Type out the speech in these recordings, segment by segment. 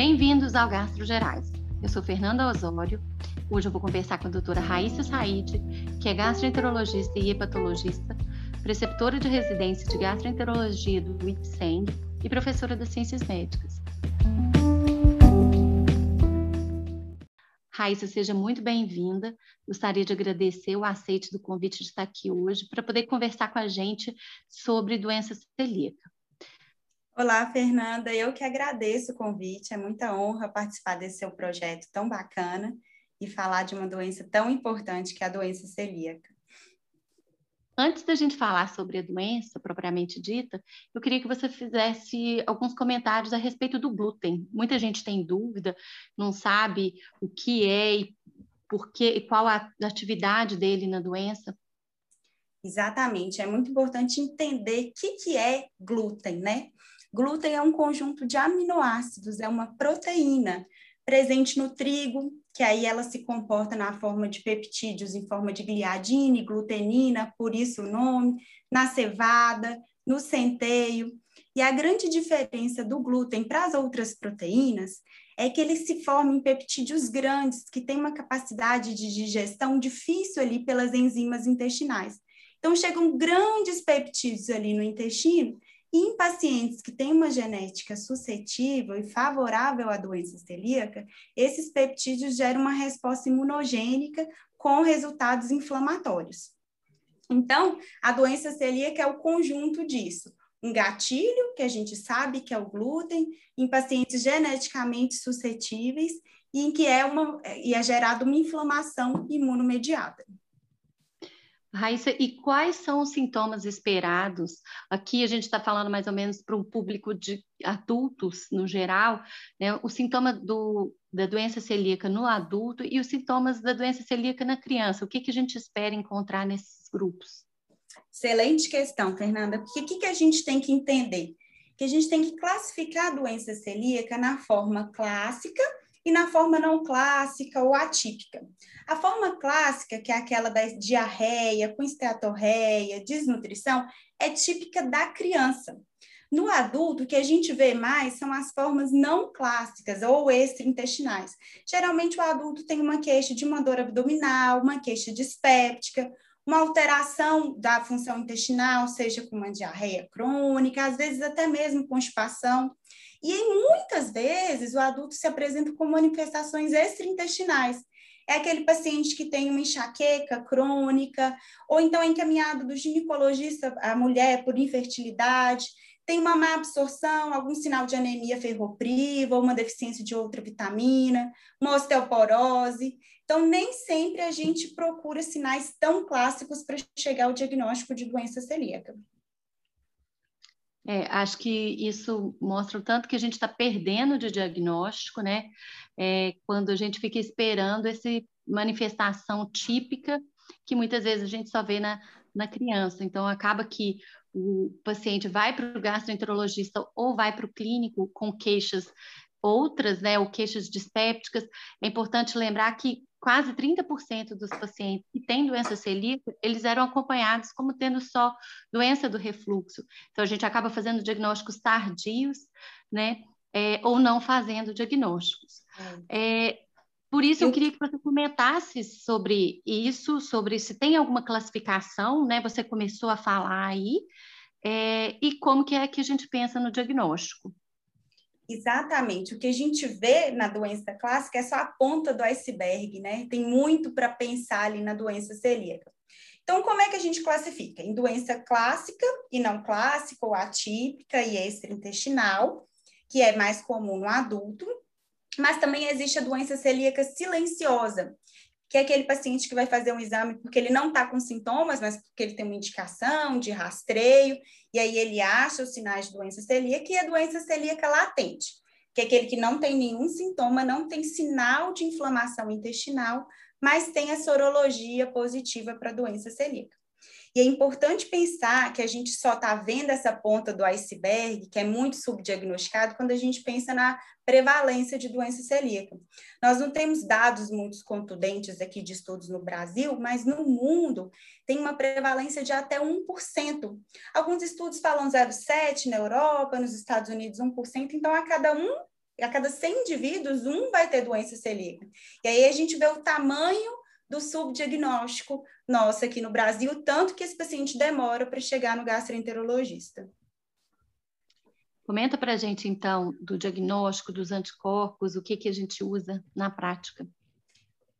Bem-vindos ao Gastro Gerais. Eu sou Fernanda Osório. Hoje eu vou conversar com a doutora Raíssa Said, que é gastroenterologista e hepatologista, preceptora de residência de gastroenterologia do IPSENG e professora das ciências médicas. Raíssa, seja muito bem-vinda. Gostaria de agradecer o aceite do convite de estar aqui hoje para poder conversar com a gente sobre doença celíaca. Olá, Fernanda. Eu que agradeço o convite. É muita honra participar desse seu projeto tão bacana e falar de uma doença tão importante que é a doença celíaca. Antes da gente falar sobre a doença propriamente dita, eu queria que você fizesse alguns comentários a respeito do glúten. Muita gente tem dúvida, não sabe o que é e por que, e qual a atividade dele na doença. Exatamente, é muito importante entender o que, que é glúten, né? Glúten é um conjunto de aminoácidos, é uma proteína presente no trigo, que aí ela se comporta na forma de peptídeos em forma de gliadina e glutenina, por isso o nome, na cevada, no centeio. E a grande diferença do glúten para as outras proteínas é que ele se forma em peptídeos grandes, que têm uma capacidade de digestão difícil ali pelas enzimas intestinais. Então, chegam grandes peptídeos ali no intestino e em pacientes que têm uma genética suscetível e favorável à doença celíaca, esses peptídeos geram uma resposta imunogênica com resultados inflamatórios. Então, a doença celíaca é o conjunto disso. Um gatilho, que a gente sabe que é o glúten, em pacientes geneticamente suscetíveis, e em que é, uma, e é gerada uma inflamação imunomediada. Raíssa, e quais são os sintomas esperados? Aqui a gente está falando mais ou menos para um público de adultos no geral, né? O sintoma do, da doença celíaca no adulto e os sintomas da doença celíaca na criança. O que, que a gente espera encontrar nesses grupos? Excelente questão, Fernanda. Porque o que, que a gente tem que entender? Que a gente tem que classificar a doença celíaca na forma clássica e na forma não clássica ou atípica. A forma clássica, que é aquela da diarreia, com esteatorreia, desnutrição, é típica da criança. No adulto, o que a gente vê mais são as formas não clássicas ou extraintestinais. Geralmente, o adulto tem uma queixa de uma dor abdominal, uma queixa dispéptica, uma alteração da função intestinal, seja com uma diarreia crônica, às vezes até mesmo constipação. E muitas vezes o adulto se apresenta com manifestações extraintestinais. É aquele paciente que tem uma enxaqueca crônica, ou então é encaminhado do ginecologista, a mulher, por infertilidade, tem uma má absorção, algum sinal de anemia ferropriva, ou uma deficiência de outra vitamina, uma osteoporose. Então, nem sempre a gente procura sinais tão clássicos para chegar ao diagnóstico de doença celíaca. É, acho que isso mostra o tanto que a gente está perdendo de diagnóstico, né? É, quando a gente fica esperando essa manifestação típica que muitas vezes a gente só vê na, na criança. Então, acaba que o paciente vai para o gastroenterologista ou vai para o clínico com queixas outras, né, ou queixas dispépticas. É importante lembrar que quase 30% dos pacientes que têm doença celíaca, eles eram acompanhados como tendo só doença do refluxo. Então, a gente acaba fazendo diagnósticos tardios, né? É, ou não fazendo diagnósticos. É. é, por isso, eu... eu queria que você comentasse sobre isso, sobre se tem alguma classificação, né? Você começou a falar aí, é, e como que é que a gente pensa no diagnóstico. Exatamente. O que a gente vê na doença clássica é só a ponta do iceberg, né? Tem muito para pensar ali na doença celíaca. Então, como é que a gente classifica? Em doença clássica e não clássica, ou atípica e extraintestinal, que é mais comum no adulto, mas também existe a doença celíaca silenciosa, que é aquele paciente que vai fazer um exame porque ele não está com sintomas, mas porque ele tem uma indicação de rastreio, e aí ele acha os sinais de doença celíaca e a doença celíaca latente, que é aquele que não tem nenhum sintoma, não tem sinal de inflamação intestinal, mas tem a sorologia positiva para a doença celíaca. E é importante pensar que a gente só está vendo essa ponta do iceberg, que é muito subdiagnosticado, quando a gente pensa na prevalência de doença celíaca. Nós não temos dados muito contundentes aqui de estudos no Brasil, mas no mundo tem uma prevalência de até 1%. Alguns estudos falam 0,7% na Europa, nos Estados Unidos 1%, então a cada um a cada 100 indivíduos, um vai ter doença celíaca. E aí a gente vê o tamanho do subdiagnóstico nosso aqui no Brasil, tanto que esse paciente demora para chegar no gastroenterologista. Comenta para a gente, então, do diagnóstico dos anticorpos, o que, que a gente usa na prática.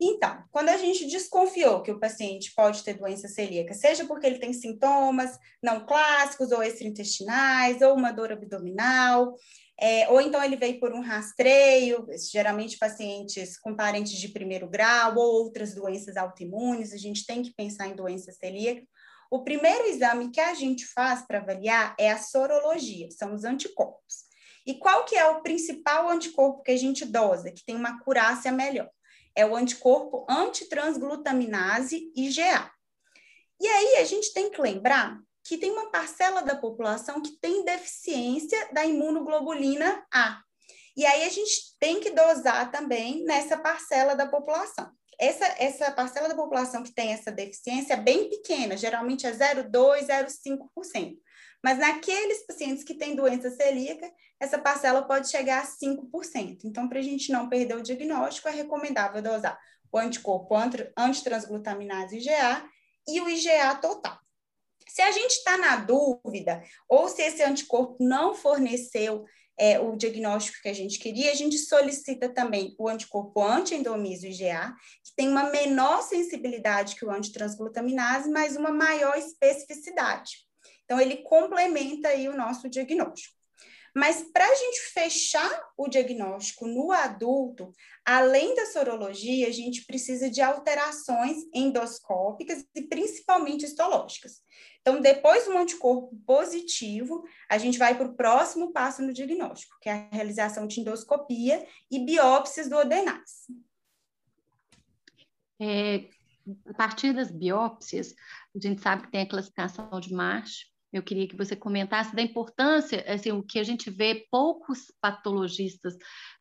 Então, quando a gente desconfiou que o paciente pode ter doença celíaca, seja porque ele tem sintomas não clássicos ou extraintestinais, ou uma dor abdominal, é, ou então ele veio por um rastreio, geralmente pacientes com parentes de primeiro grau ou outras doenças autoimunes, a gente tem que pensar em doença celíaca. O primeiro exame que a gente faz para avaliar é a sorologia, são os anticorpos. E qual que é o principal anticorpo que a gente dosa, que tem uma curácia melhor? é o anticorpo antitransglutaminase IgA. E aí a gente tem que lembrar que tem uma parcela da população que tem deficiência da imunoglobulina A. E aí a gente tem que dosar também nessa parcela da população. Essa, essa parcela da população que tem essa deficiência é bem pequena, geralmente é 0,2, 0,5%. Mas naqueles pacientes que têm doença celíaca, essa parcela pode chegar a 5%. Então, para a gente não perder o diagnóstico, é recomendável dosar o anticorpo antitransglutaminase IgA e o IgA total. Se a gente está na dúvida, ou se esse anticorpo não forneceu é, o diagnóstico que a gente queria, a gente solicita também o anticorpo anti-endomiso IgA, que tem uma menor sensibilidade que o antitransglutaminase, mas uma maior especificidade. Então, ele complementa aí o nosso diagnóstico. Mas para a gente fechar o diagnóstico no adulto, além da sorologia, a gente precisa de alterações endoscópicas e principalmente histológicas. Então, depois do anticorpo positivo, a gente vai para o próximo passo no diagnóstico, que é a realização de endoscopia e biópsias do adenais. É, a partir das biópsias, a gente sabe que tem a classificação de Marsh, eu queria que você comentasse da importância, assim, o que a gente vê poucos patologistas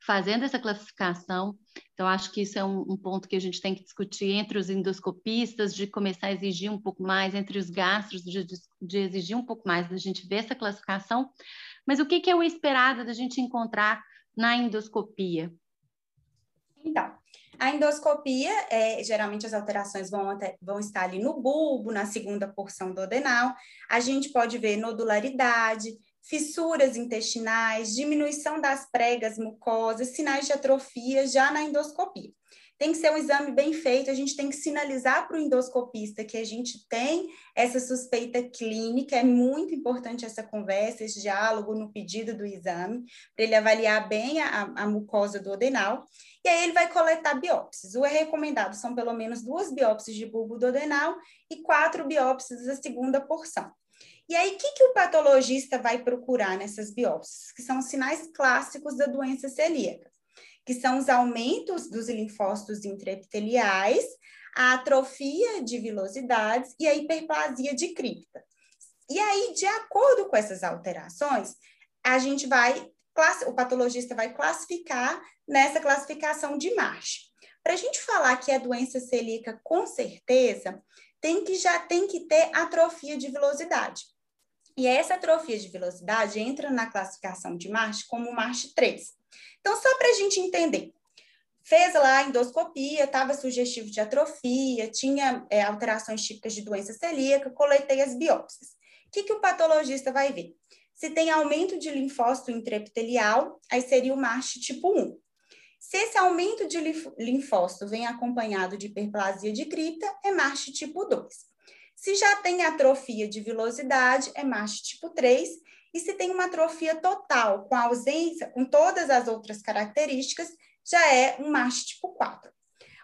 fazendo essa classificação. Então, acho que isso é um, um, ponto que a gente tem que discutir entre os endoscopistas, de começar a exigir um pouco mais, entre os gastros, de, de exigir um pouco mais, da gente ver essa classificação. Mas o que, que é o esperado da gente encontrar na endoscopia? Então, a endoscopia, é, geralmente as alterações vão, até, vão estar ali no bulbo, na segunda porção do adenal. A gente pode ver nodularidade, fissuras intestinais, diminuição das pregas mucosas, sinais de atrofia já na endoscopia tem que ser um exame bem feito, a gente tem que sinalizar para o endoscopista que a gente tem essa suspeita clínica, é muito importante essa conversa, esse diálogo no pedido do exame, para ele avaliar bem a, a mucosa do adenal, e aí ele vai coletar biópsias. O é recomendado são pelo menos duas biópsias de bulbo do adenal e quatro biópsias da segunda porção. E aí, o que, que o patologista vai procurar nessas biópsias? Que são sinais clássicos da doença celíaca que são os aumentos dos linfócitos intraepiteliais, a atrofia de vilosidades e a hiperplasia de cripta. E aí, de acordo com essas alterações, a gente vai, o patologista vai classificar nessa classificação de Marsh. Para a gente falar que é doença celíaca com certeza, tem que já tem que ter atrofia de vilosidade. E essa atrofia de velocidade entra na classificação de Marsh como Marsh 3. Então, só para a gente entender, fez lá endoscopia, estava sugestivo de atrofia, tinha é, alterações típicas de doença celíaca, coletei as biópsias. O que, que o patologista vai ver? Se tem aumento de linfócito intraepitelial, aí seria o MASH tipo 1. Se esse aumento de linfócito vem acompanhado de hiperplasia de cripta, é MASH tipo 2. Se já tem atrofia de vilosidade, é MASH tipo 3. E se tem uma atrofia total, com ausência, com todas as outras características, já é um MASH tipo 4.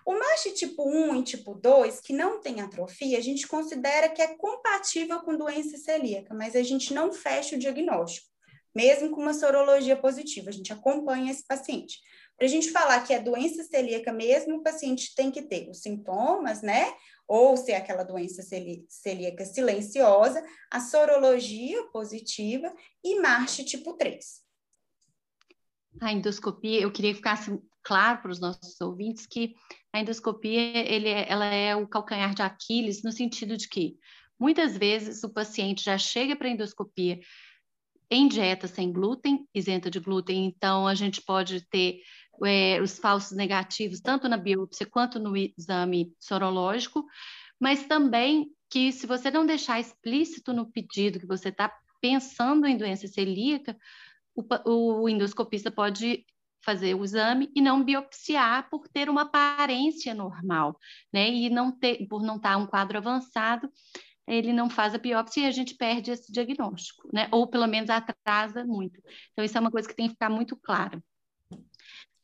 O MASH tipo 1 e tipo 2, que não tem atrofia, a gente considera que é compatível com doença celíaca, mas a gente não fecha o diagnóstico, mesmo com uma sorologia positiva, a gente acompanha esse paciente. Para a gente falar que é doença celíaca mesmo, o paciente tem que ter os sintomas, né? Ou se é aquela doença celíaca silenciosa, a sorologia positiva e marche tipo 3. A endoscopia, eu queria que ficasse claro para os nossos ouvintes que a endoscopia ele é, ela é o calcanhar de Aquiles no sentido de que muitas vezes o paciente já chega para a endoscopia em dieta sem glúten, isenta de glúten, então a gente pode ter é, os falsos negativos, tanto na biópsia quanto no exame sorológico, mas também que se você não deixar explícito no pedido que você está pensando em doença celíaca, o, o endoscopista pode fazer o exame e não biopsiar por ter uma aparência normal, né? E não ter, por não estar tá um quadro avançado, ele não faz a biópsia e a gente perde esse diagnóstico, né? Ou pelo menos atrasa muito. Então, isso é uma coisa que tem que ficar muito clara.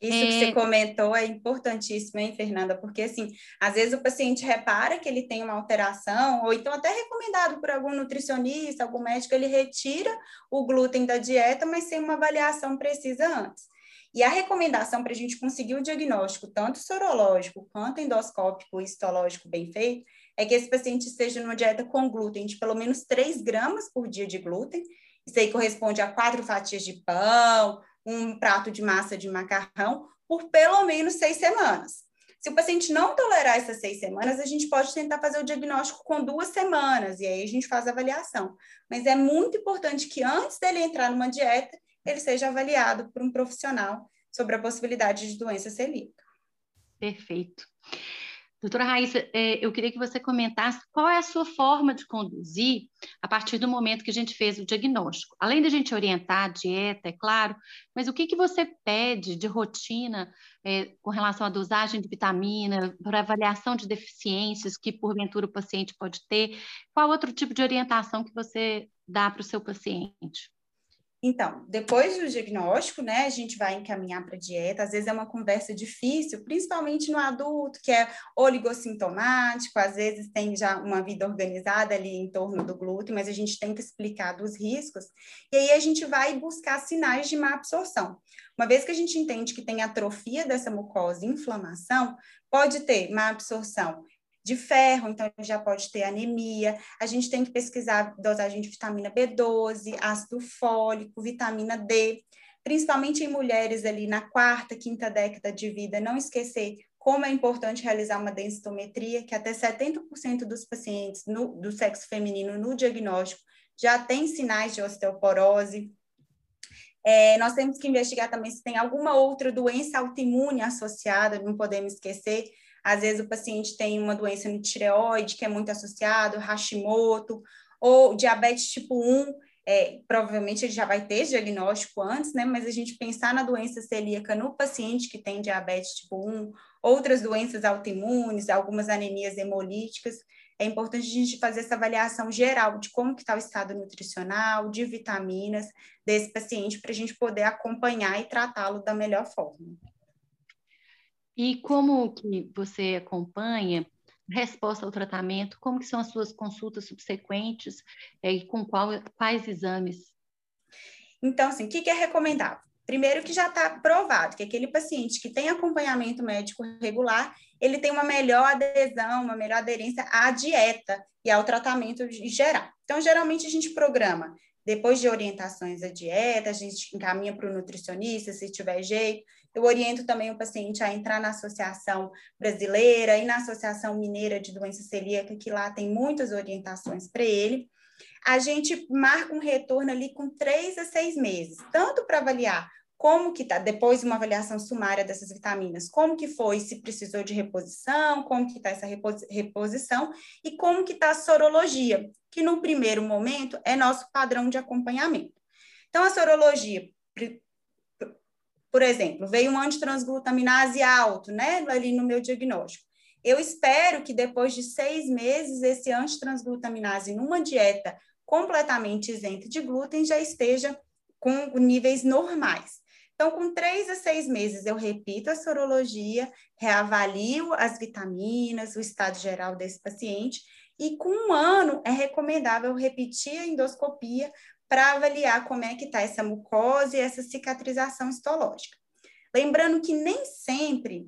Isso é... que você comentou é importantíssimo, hein, Fernanda? Porque, assim, às vezes o paciente repara que ele tem uma alteração, ou então até recomendado por algum nutricionista, algum médico, ele retira o glúten da dieta, mas sem uma avaliação precisa antes. E a recomendação para a gente conseguir o diagnóstico, tanto sorológico quanto endoscópico e histológico bem feito, é que esse paciente esteja numa dieta com glúten de pelo menos 3 gramas por dia de glúten. Isso aí corresponde a quatro fatias de pão, um prato de massa de macarrão, por pelo menos seis semanas. Se o paciente não tolerar essas seis semanas, a gente pode tentar fazer o diagnóstico com duas semanas, e aí a gente faz a avaliação. Mas é muito importante que antes dele entrar numa dieta, ele seja avaliado por um profissional sobre a possibilidade de doença celíaca. Perfeito. Doutora Raíssa, é, eu queria que você comentasse qual é a sua forma de conduzir a partir do momento que a gente fez o diagnóstico. Além da gente orientar a dieta, é claro, mas o que, que você pede de rotina é, com relação à dosagem de vitamina, para avaliação de deficiências que porventura o paciente pode ter? Qual outro tipo de orientação que você dá para o seu paciente? Então, depois do diagnóstico, né, a gente vai encaminhar para dieta. Às vezes é uma conversa difícil, principalmente no adulto, que é oligossintomático, às vezes tem já uma vida organizada ali em torno do glúten, mas a gente tem que explicar dos riscos. E aí a gente vai buscar sinais de má absorção. Uma vez que a gente entende que tem atrofia dessa mucosa, inflamação, pode ter má absorção de ferro, então já pode ter anemia. A gente tem que pesquisar dosagem de vitamina B12, ácido fólico, vitamina D, principalmente em mulheres ali na quarta, quinta década de vida, não esquecer como é importante realizar uma densitometria, que até 70% dos pacientes no, do sexo feminino no diagnóstico já tem sinais de osteoporose. É, nós temos que investigar também se tem alguma outra doença autoimune associada, não podemos esquecer, às vezes o paciente tem uma doença no tireoide, que é muito associado, Hashimoto, ou diabetes tipo 1, é, provavelmente ele já vai ter diagnóstico antes, né? Mas a gente pensar na doença celíaca no paciente que tem diabetes tipo 1, outras doenças autoimunes, algumas anemias hemolíticas, é importante a gente fazer essa avaliação geral de como que está o estado nutricional, de vitaminas desse paciente, para a gente poder acompanhar e tratá-lo da melhor forma. E como que você acompanha resposta ao tratamento? Como que são as suas consultas subsequentes é, e com qual, quais exames? Então, assim, o que, que é recomendável? Primeiro que já está provado que aquele paciente que tem acompanhamento médico regular, ele tem uma melhor adesão, uma melhor aderência à dieta e ao tratamento em geral. Então, geralmente a gente programa, depois de orientações à dieta, a gente encaminha para o nutricionista, se tiver jeito, eu oriento também o paciente a entrar na Associação Brasileira e na Associação Mineira de Doença Celíaca, que lá tem muitas orientações para ele. A gente marca um retorno ali com três a seis meses, tanto para avaliar como que está, depois de uma avaliação sumária dessas vitaminas, como que foi, se precisou de reposição, como que está essa reposição e como que está a sorologia, que no primeiro momento é nosso padrão de acompanhamento. Então, a sorologia por exemplo, veio um antitransglutaminase alto, né, ali no meu diagnóstico. Eu espero que depois de seis meses, esse antitransglutaminase numa dieta completamente isenta de glúten já esteja com níveis normais. Então, com três a seis meses, eu repito a sorologia, reavalio as vitaminas, o estado geral desse paciente, e com um ano é recomendável repetir a endoscopia para avaliar como é que está essa mucosa e essa cicatrização histológica. Lembrando que nem sempre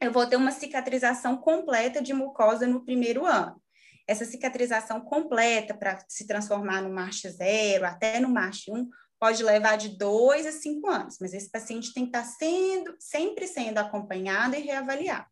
eu vou ter uma cicatrização completa de mucosa no primeiro ano. Essa cicatrização completa para se transformar no MASH 0, até no MASH 1, pode levar de dois a cinco anos, mas esse paciente tem que estar sendo, sempre sendo acompanhado e reavaliado.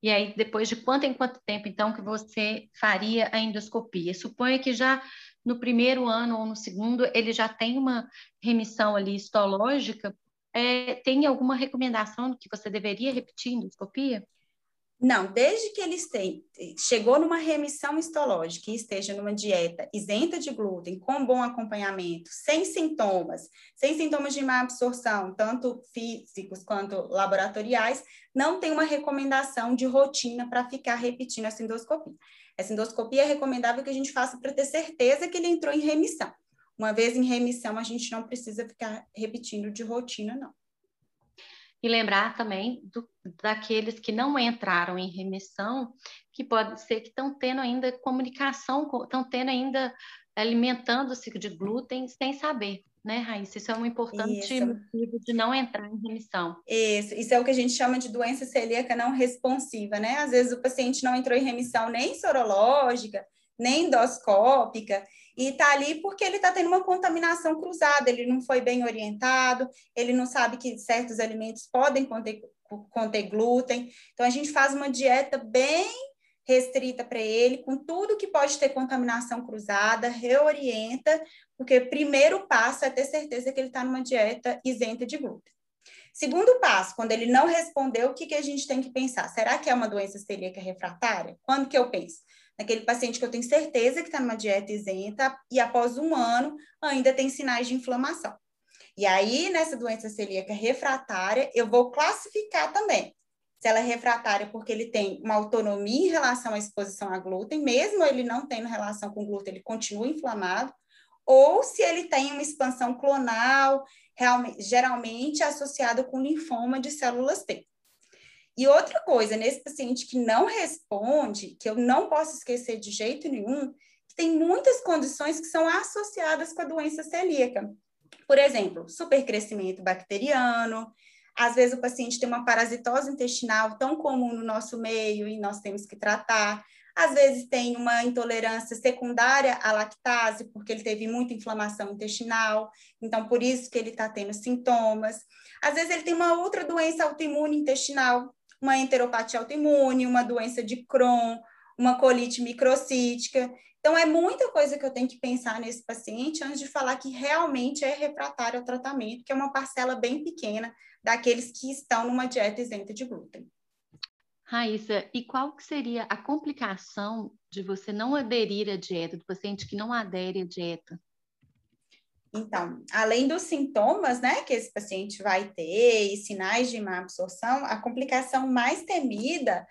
E aí, depois de quanto em quanto tempo, então, que você faria a endoscopia? Suponha que já no primeiro ano ou no segundo ele já tem uma remissão ali histológica. É, tem alguma recomendação que você deveria repetir endoscopia? Não, desde que ele esteja, chegou numa remissão histológica e esteja numa dieta isenta de glúten, com bom acompanhamento, sem sintomas, sem sintomas de má absorção, tanto físicos quanto laboratoriais, não tem uma recomendação de rotina para ficar repetindo essa endoscopia. Essa endoscopia é recomendável que a gente faça para ter certeza que ele entrou em remissão. Uma vez em remissão, a gente não precisa ficar repetindo de rotina, não. E lembrar também do, daqueles que não entraram em remissão, que pode ser que estão tendo ainda comunicação, estão tendo ainda alimentando-se de glúten sem saber, né, Raíssa? Isso é um importante isso. motivo de não entrar em remissão. Isso, isso é o que a gente chama de doença celíaca não responsiva, né? Às vezes o paciente não entrou em remissão nem sorológica, nem endoscópica, e está ali porque ele está tendo uma contaminação cruzada, ele não foi bem orientado, ele não sabe que certos alimentos podem conter, conter glúten. Então, a gente faz uma dieta bem restrita para ele, com tudo que pode ter contaminação cruzada, reorienta, porque o primeiro passo é ter certeza que ele está numa dieta isenta de glúten. Segundo passo, quando ele não respondeu, o que, que a gente tem que pensar? Será que é uma doença celíaca refratária? Quando que eu penso? Naquele paciente que eu tenho certeza que está numa dieta isenta e após um ano ainda tem sinais de inflamação. E aí, nessa doença celíaca refratária, eu vou classificar também se ela é refratária porque ele tem uma autonomia em relação à exposição a glúten, mesmo ele não tendo relação com glúten, ele continua inflamado, ou se ele tem uma expansão clonal, geralmente associada com linfoma de células T. E outra coisa, nesse paciente que não responde, que eu não posso esquecer de jeito nenhum, que tem muitas condições que são associadas com a doença celíaca. Por exemplo, supercrescimento bacteriano, às vezes o paciente tem uma parasitose intestinal tão comum no nosso meio e nós temos que tratar. Às vezes tem uma intolerância secundária à lactase, porque ele teve muita inflamação intestinal, então por isso que ele está tendo sintomas. Às vezes ele tem uma outra doença autoimune intestinal, uma enteropatia autoimune, uma doença de Crohn, uma colite microcítica. Então, é muita coisa que eu tenho que pensar nesse paciente antes de falar que realmente é refratário ao tratamento, que é uma parcela bem pequena daqueles que estão numa dieta isenta de glúten. Raíssa, e qual que seria a complicação de você não aderir à dieta, do paciente que não adere à dieta? Então, além dos sintomas, né, que esse paciente vai ter e sinais de má absorção, a complicação mais temida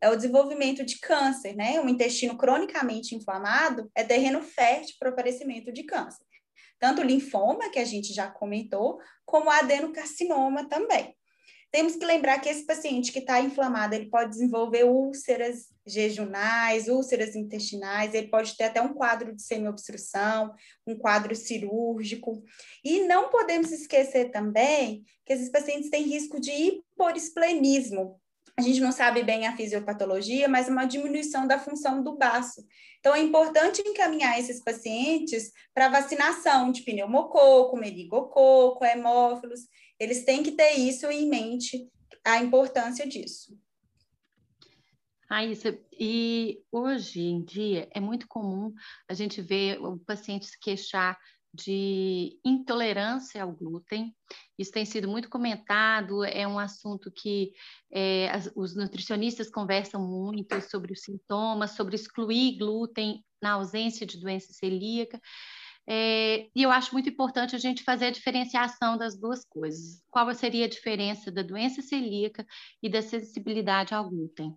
é o desenvolvimento de câncer, né? Um intestino cronicamente inflamado é terreno fértil para o aparecimento de câncer. Tanto o linfoma, que a gente já comentou, como o adenocarcinoma também. Temos que lembrar que esse paciente que está inflamado, ele pode desenvolver úlceras jejunais, úlceras intestinais, ele pode ter até um quadro de semiobstrução, um quadro cirúrgico. E não podemos esquecer também que esses pacientes têm risco de hiporesplenismo. A gente não sabe bem a fisiopatologia, mas uma diminuição da função do baço. Então, é importante encaminhar esses pacientes para vacinação de pneumococo, meningococo, hemófilos, eles têm que ter isso em mente, a importância disso. Raíssa, e hoje em dia é muito comum a gente ver o paciente se queixar de intolerância ao glúten. Isso tem sido muito comentado, é um assunto que é, as, os nutricionistas conversam muito sobre os sintomas, sobre excluir glúten na ausência de doença celíaca. É, e eu acho muito importante a gente fazer a diferenciação das duas coisas. Qual seria a diferença da doença celíaca e da sensibilidade ao glúten?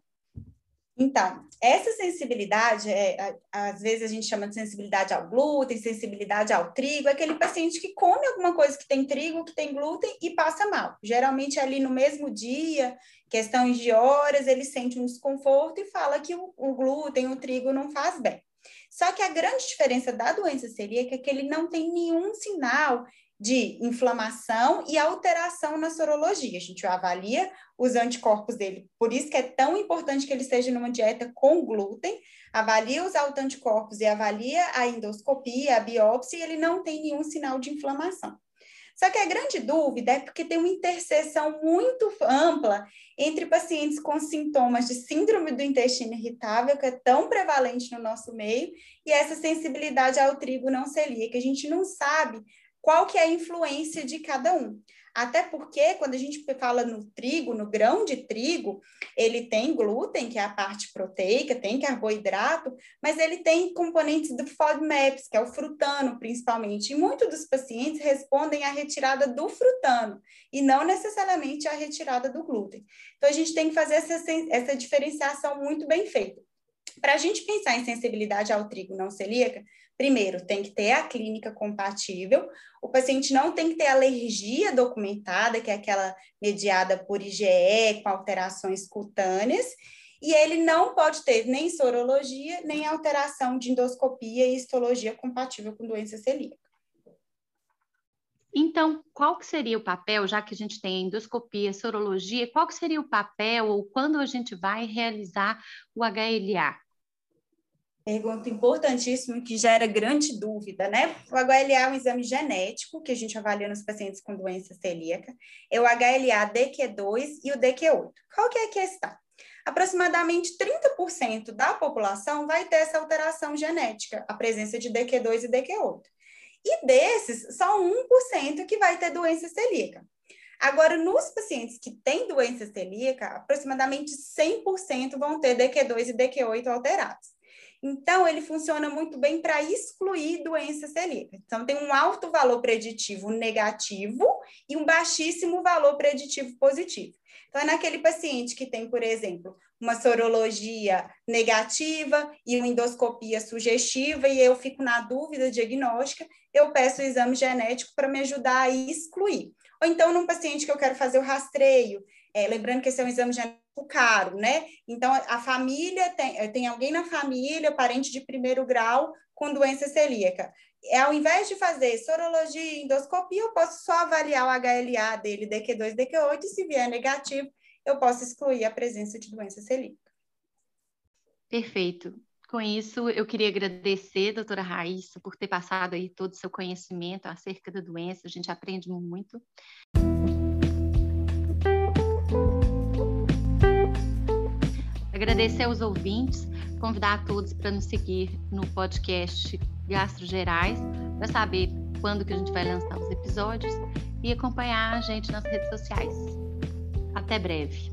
Então, essa sensibilidade, é, às vezes a gente chama de sensibilidade ao glúten, sensibilidade ao trigo, é aquele paciente que come alguma coisa que tem trigo, que tem glúten e passa mal. Geralmente ali no mesmo dia, questões de horas, ele sente um desconforto e fala que o, o glúten, o trigo não faz bem. Só que a grande diferença da doença celíaca é que ele não tem nenhum sinal de inflamação e alteração na sorologia. A gente avalia os anticorpos dele, por isso que é tão importante que ele esteja numa dieta com glúten, avalia os autoanticorpos e avalia a endoscopia, a biópsia, e ele não tem nenhum sinal de inflamação. Só que a grande dúvida é porque tem uma interseção muito ampla entre pacientes com sintomas de síndrome do intestino irritável, que é tão prevalente no nosso meio, e essa sensibilidade ao trigo não celíaco. A gente não sabe qual que é a influência de cada um. Até porque, quando a gente fala no trigo, no grão de trigo, ele tem glúten, que é a parte proteica, tem carboidrato, mas ele tem componentes do FODMAPs, que é o frutano, principalmente. E muitos dos pacientes respondem à retirada do frutano, e não necessariamente à retirada do glúten. Então, a gente tem que fazer essa, essa diferenciação muito bem feita. Para a gente pensar em sensibilidade ao trigo não celíaca, Primeiro, tem que ter a clínica compatível, o paciente não tem que ter alergia documentada, que é aquela mediada por IgE, com alterações cutâneas, e ele não pode ter nem sorologia, nem alteração de endoscopia e histologia compatível com doença celíaca. Então, qual que seria o papel, já que a gente tem endoscopia, sorologia, qual que seria o papel ou quando a gente vai realizar o HLA? Pergunta importantíssima que gera grande dúvida, né? O HLA é um exame genético que a gente avalia nos pacientes com doença celíaca. É o HLA DQ2 e o DQ8. Qual que é a questão? Aproximadamente 30% da população vai ter essa alteração genética, a presença de DQ2 e DQ8. E desses, só 1% que vai ter doença celíaca. Agora, nos pacientes que têm doença celíaca, aproximadamente 100% vão ter DQ2 e DQ8 alterados. Então, ele funciona muito bem para excluir doença celíaca. Então, tem um alto valor preditivo negativo e um baixíssimo valor preditivo positivo. Então, é naquele paciente que tem, por exemplo, uma sorologia negativa e uma endoscopia sugestiva, e eu fico na dúvida diagnóstica, eu peço o exame genético para me ajudar a excluir. Ou então, num paciente que eu quero fazer o rastreio, é, lembrando que esse é um exame genético caro, né? Então, a família tem, eh, tem alguém na família, parente de primeiro grau, com doença celíaca. É, ao invés de fazer sorologia e endoscopia, eu posso só avaliar o HLA dele, DQ2, DQ8, e se vier negativo, eu posso excluir a presença de doença celíaca. Perfeito. Com isso, eu queria agradecer, doutora Raíssa, por ter passado aí todo o seu conhecimento acerca da doença, a gente aprende muito. Agradecer aos ouvintes, convidar a todos para nos seguir no podcast Gastro Gerais, para saber quando que a gente vai lançar os episódios e acompanhar a gente nas redes sociais. Até breve.